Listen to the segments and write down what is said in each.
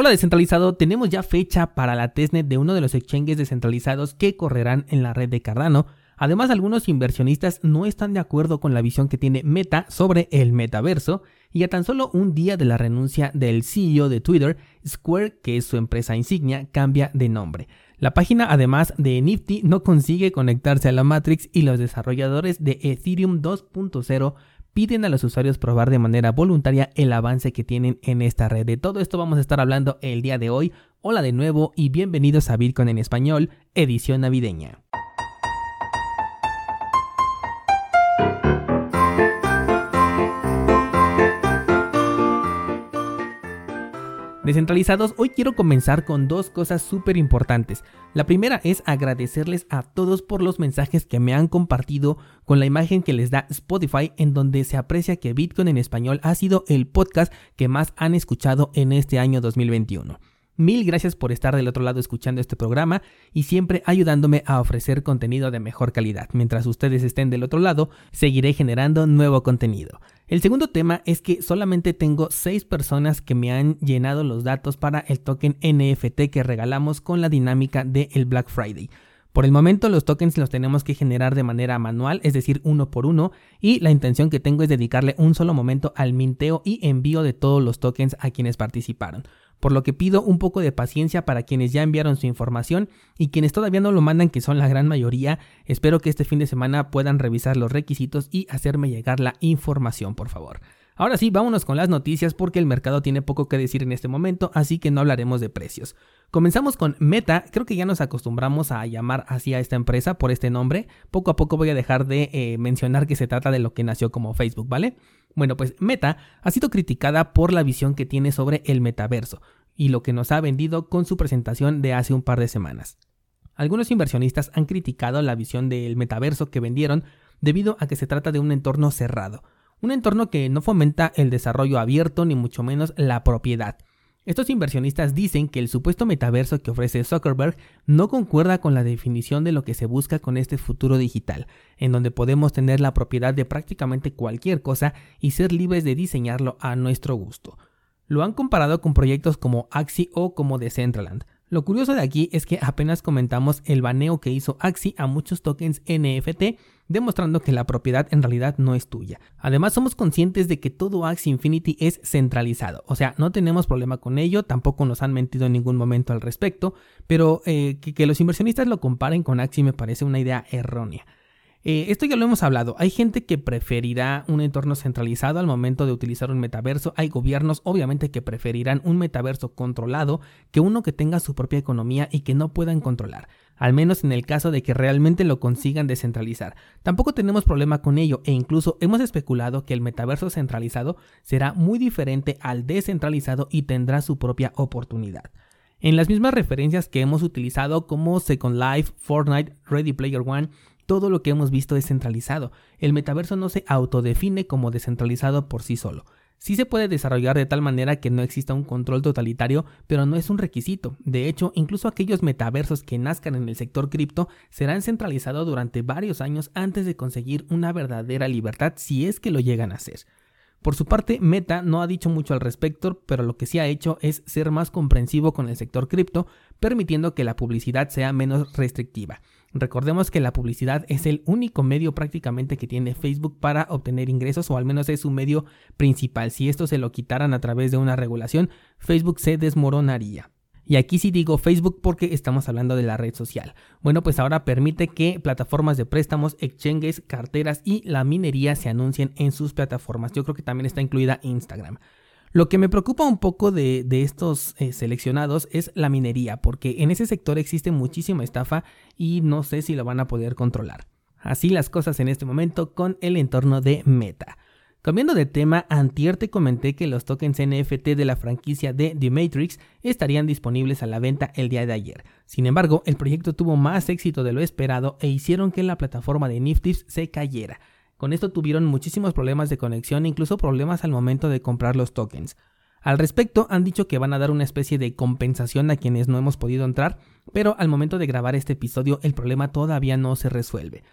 Hola descentralizado, tenemos ya fecha para la testnet de uno de los exchanges descentralizados que correrán en la red de Cardano. Además, algunos inversionistas no están de acuerdo con la visión que tiene Meta sobre el metaverso y a tan solo un día de la renuncia del CEO de Twitter, Square, que es su empresa insignia, cambia de nombre. La página además de Nifty no consigue conectarse a la Matrix y los desarrolladores de Ethereum 2.0 piden a los usuarios probar de manera voluntaria el avance que tienen en esta red. De todo esto vamos a estar hablando el día de hoy. Hola de nuevo y bienvenidos a Bitcoin en español, edición navideña. Descentralizados, hoy quiero comenzar con dos cosas súper importantes. La primera es agradecerles a todos por los mensajes que me han compartido con la imagen que les da Spotify en donde se aprecia que Bitcoin en español ha sido el podcast que más han escuchado en este año 2021. Mil gracias por estar del otro lado escuchando este programa y siempre ayudándome a ofrecer contenido de mejor calidad. Mientras ustedes estén del otro lado, seguiré generando nuevo contenido. El segundo tema es que solamente tengo 6 personas que me han llenado los datos para el token NFT que regalamos con la dinámica del Black Friday. Por el momento los tokens los tenemos que generar de manera manual, es decir, uno por uno, y la intención que tengo es dedicarle un solo momento al minteo y envío de todos los tokens a quienes participaron por lo que pido un poco de paciencia para quienes ya enviaron su información y quienes todavía no lo mandan, que son la gran mayoría. Espero que este fin de semana puedan revisar los requisitos y hacerme llegar la información, por favor. Ahora sí, vámonos con las noticias porque el mercado tiene poco que decir en este momento, así que no hablaremos de precios. Comenzamos con Meta, creo que ya nos acostumbramos a llamar así a esta empresa por este nombre, poco a poco voy a dejar de eh, mencionar que se trata de lo que nació como Facebook, ¿vale? Bueno, pues Meta ha sido criticada por la visión que tiene sobre el metaverso y lo que nos ha vendido con su presentación de hace un par de semanas. Algunos inversionistas han criticado la visión del metaverso que vendieron debido a que se trata de un entorno cerrado, un entorno que no fomenta el desarrollo abierto ni mucho menos la propiedad. Estos inversionistas dicen que el supuesto metaverso que ofrece Zuckerberg no concuerda con la definición de lo que se busca con este futuro digital, en donde podemos tener la propiedad de prácticamente cualquier cosa y ser libres de diseñarlo a nuestro gusto. Lo han comparado con proyectos como Axie o como Decentraland. Lo curioso de aquí es que apenas comentamos el baneo que hizo Axie a muchos tokens NFT, demostrando que la propiedad en realidad no es tuya. Además, somos conscientes de que todo Axie Infinity es centralizado, o sea, no tenemos problema con ello, tampoco nos han mentido en ningún momento al respecto, pero eh, que, que los inversionistas lo comparen con Axie me parece una idea errónea. Eh, esto ya lo hemos hablado. Hay gente que preferirá un entorno centralizado al momento de utilizar un metaverso. Hay gobiernos, obviamente, que preferirán un metaverso controlado que uno que tenga su propia economía y que no puedan controlar. Al menos en el caso de que realmente lo consigan descentralizar. Tampoco tenemos problema con ello e incluso hemos especulado que el metaverso centralizado será muy diferente al descentralizado y tendrá su propia oportunidad. En las mismas referencias que hemos utilizado como Second Life, Fortnite, Ready Player One, todo lo que hemos visto es centralizado. El metaverso no se autodefine como descentralizado por sí solo. Sí se puede desarrollar de tal manera que no exista un control totalitario, pero no es un requisito. De hecho, incluso aquellos metaversos que nazcan en el sector cripto serán centralizados durante varios años antes de conseguir una verdadera libertad si es que lo llegan a hacer. Por su parte, Meta no ha dicho mucho al respecto, pero lo que sí ha hecho es ser más comprensivo con el sector cripto, permitiendo que la publicidad sea menos restrictiva. Recordemos que la publicidad es el único medio prácticamente que tiene Facebook para obtener ingresos o al menos es su medio principal. Si esto se lo quitaran a través de una regulación, Facebook se desmoronaría. Y aquí sí digo Facebook porque estamos hablando de la red social. Bueno, pues ahora permite que plataformas de préstamos, exchanges, carteras y la minería se anuncien en sus plataformas. Yo creo que también está incluida Instagram. Lo que me preocupa un poco de, estos eh, seleccionados es la minería, porque en ese sector existe muchísima estafa y no sé si lo van a poder controlar. Así las cosas en este momento con el entorno de Meta. Cambiando de tema, antier te comenté que los tokens NFT de la franquicia de The Matrix estarían disponibles a la venta el día de ayer. Sin embargo, el proyecto tuvo más éxito de lo esperado e hicieron que la plataforma de Nifty's se cayera. Con esto tuvieron muchísimos problemas de conexión e incluso problemas al momento de comprar los tokens. Al respecto, han dicho que van a dar una especie de compensación a quienes no hemos podido entrar, pero al momento de grabar este episodio el problema todavía no se resuelve.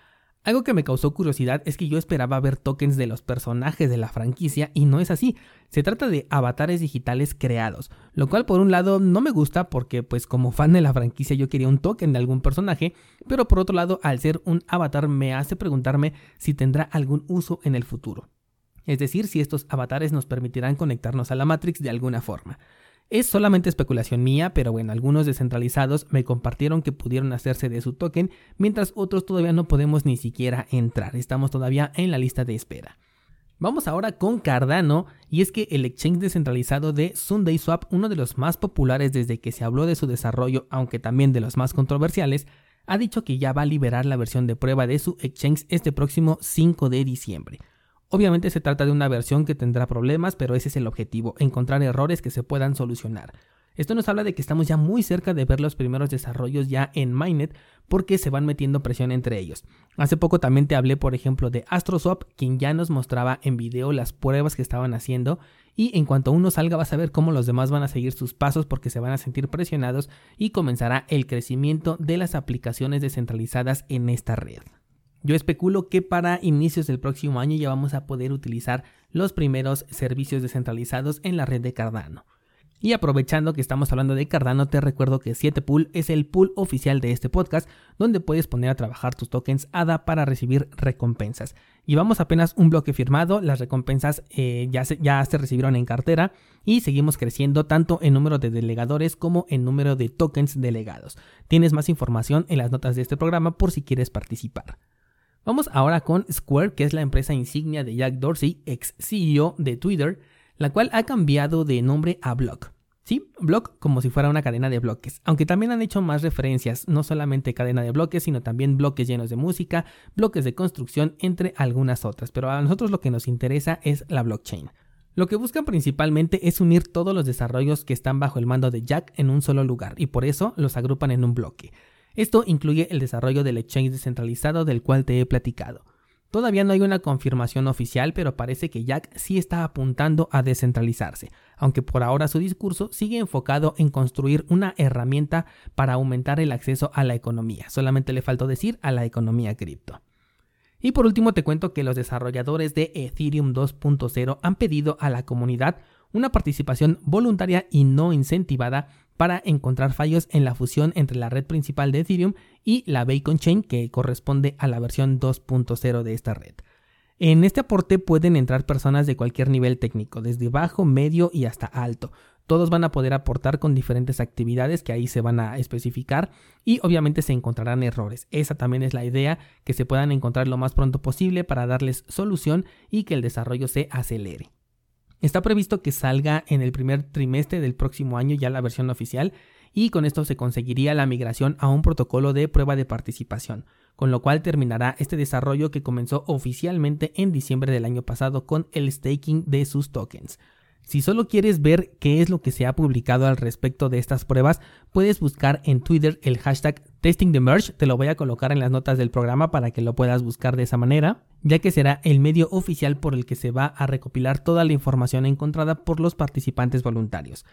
Algo que me causó curiosidad es que yo esperaba ver tokens de los personajes de la franquicia y no es así. Se trata de avatares digitales creados, lo cual por un lado no me gusta porque pues como fan de la franquicia yo quería un token de algún personaje, pero por otro lado al ser un avatar me hace preguntarme si tendrá algún uso en el futuro. Es decir, si estos avatares nos permitirán conectarnos a la Matrix de alguna forma. Es solamente especulación mía, pero bueno, algunos descentralizados me compartieron que pudieron hacerse de su token, mientras otros todavía no podemos ni siquiera entrar, estamos todavía en la lista de espera. Vamos ahora con Cardano, y es que el exchange descentralizado de SundaySwap, uno de los más populares desde que se habló de su desarrollo, aunque también de los más controversiales, ha dicho que ya va a liberar la versión de prueba de su exchange este próximo 5 de diciembre. Obviamente se trata de una versión que tendrá problemas, pero ese es el objetivo, encontrar errores que se puedan solucionar. Esto nos habla de que estamos ya muy cerca de ver los primeros desarrollos ya en Mainnet porque se van metiendo presión entre ellos. Hace poco también te hablé, por ejemplo, de AstroSwap, quien ya nos mostraba en video las pruebas que estaban haciendo y en cuanto uno salga vas a ver cómo los demás van a seguir sus pasos porque se van a sentir presionados y comenzará el crecimiento de las aplicaciones descentralizadas en esta red. Yo especulo que para inicios del próximo año ya vamos a poder utilizar los primeros servicios descentralizados en la red de Cardano. Y aprovechando que estamos hablando de Cardano, te recuerdo que 7pool es el pool oficial de este podcast, donde puedes poner a trabajar tus tokens ADA para recibir recompensas. Llevamos apenas un bloque firmado, las recompensas eh, ya, se, ya se recibieron en cartera y seguimos creciendo tanto en número de delegadores como en número de tokens delegados. Tienes más información en las notas de este programa por si quieres participar. Vamos ahora con Square, que es la empresa insignia de Jack Dorsey, ex CEO de Twitter, la cual ha cambiado de nombre a Block. Sí, Block como si fuera una cadena de bloques, aunque también han hecho más referencias, no solamente cadena de bloques, sino también bloques llenos de música, bloques de construcción, entre algunas otras, pero a nosotros lo que nos interesa es la blockchain. Lo que buscan principalmente es unir todos los desarrollos que están bajo el mando de Jack en un solo lugar, y por eso los agrupan en un bloque. Esto incluye el desarrollo del exchange descentralizado del cual te he platicado. Todavía no hay una confirmación oficial, pero parece que Jack sí está apuntando a descentralizarse, aunque por ahora su discurso sigue enfocado en construir una herramienta para aumentar el acceso a la economía. Solamente le faltó decir a la economía cripto. Y por último te cuento que los desarrolladores de Ethereum 2.0 han pedido a la comunidad una participación voluntaria y no incentivada para encontrar fallos en la fusión entre la red principal de Ethereum y la Bacon Chain que corresponde a la versión 2.0 de esta red. En este aporte pueden entrar personas de cualquier nivel técnico, desde bajo, medio y hasta alto. Todos van a poder aportar con diferentes actividades que ahí se van a especificar y obviamente se encontrarán errores. Esa también es la idea, que se puedan encontrar lo más pronto posible para darles solución y que el desarrollo se acelere. Está previsto que salga en el primer trimestre del próximo año ya la versión oficial y con esto se conseguiría la migración a un protocolo de prueba de participación, con lo cual terminará este desarrollo que comenzó oficialmente en diciembre del año pasado con el staking de sus tokens. Si solo quieres ver qué es lo que se ha publicado al respecto de estas pruebas, puedes buscar en Twitter el hashtag Testing the Merge, te lo voy a colocar en las notas del programa para que lo puedas buscar de esa manera, ya que será el medio oficial por el que se va a recopilar toda la información encontrada por los participantes voluntarios.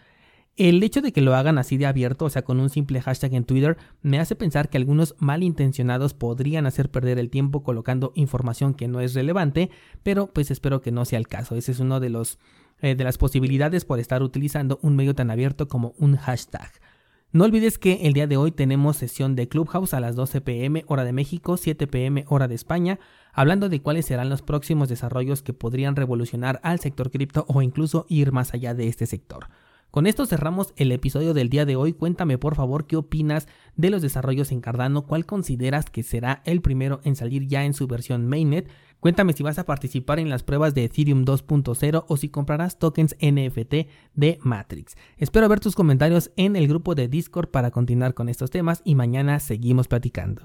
El hecho de que lo hagan así de abierto, o sea, con un simple hashtag en Twitter, me hace pensar que algunos malintencionados podrían hacer perder el tiempo colocando información que no es relevante, pero pues espero que no sea el caso. Ese es uno de los eh, de las posibilidades por estar utilizando un medio tan abierto como un hashtag. No olvides que el día de hoy tenemos sesión de Clubhouse a las 12 pm hora de México, 7 pm hora de España, hablando de cuáles serán los próximos desarrollos que podrían revolucionar al sector cripto o incluso ir más allá de este sector. Con esto cerramos el episodio del día de hoy. Cuéntame por favor qué opinas de los desarrollos en Cardano, cuál consideras que será el primero en salir ya en su versión mainnet. Cuéntame si vas a participar en las pruebas de Ethereum 2.0 o si comprarás tokens NFT de Matrix. Espero ver tus comentarios en el grupo de Discord para continuar con estos temas y mañana seguimos platicando.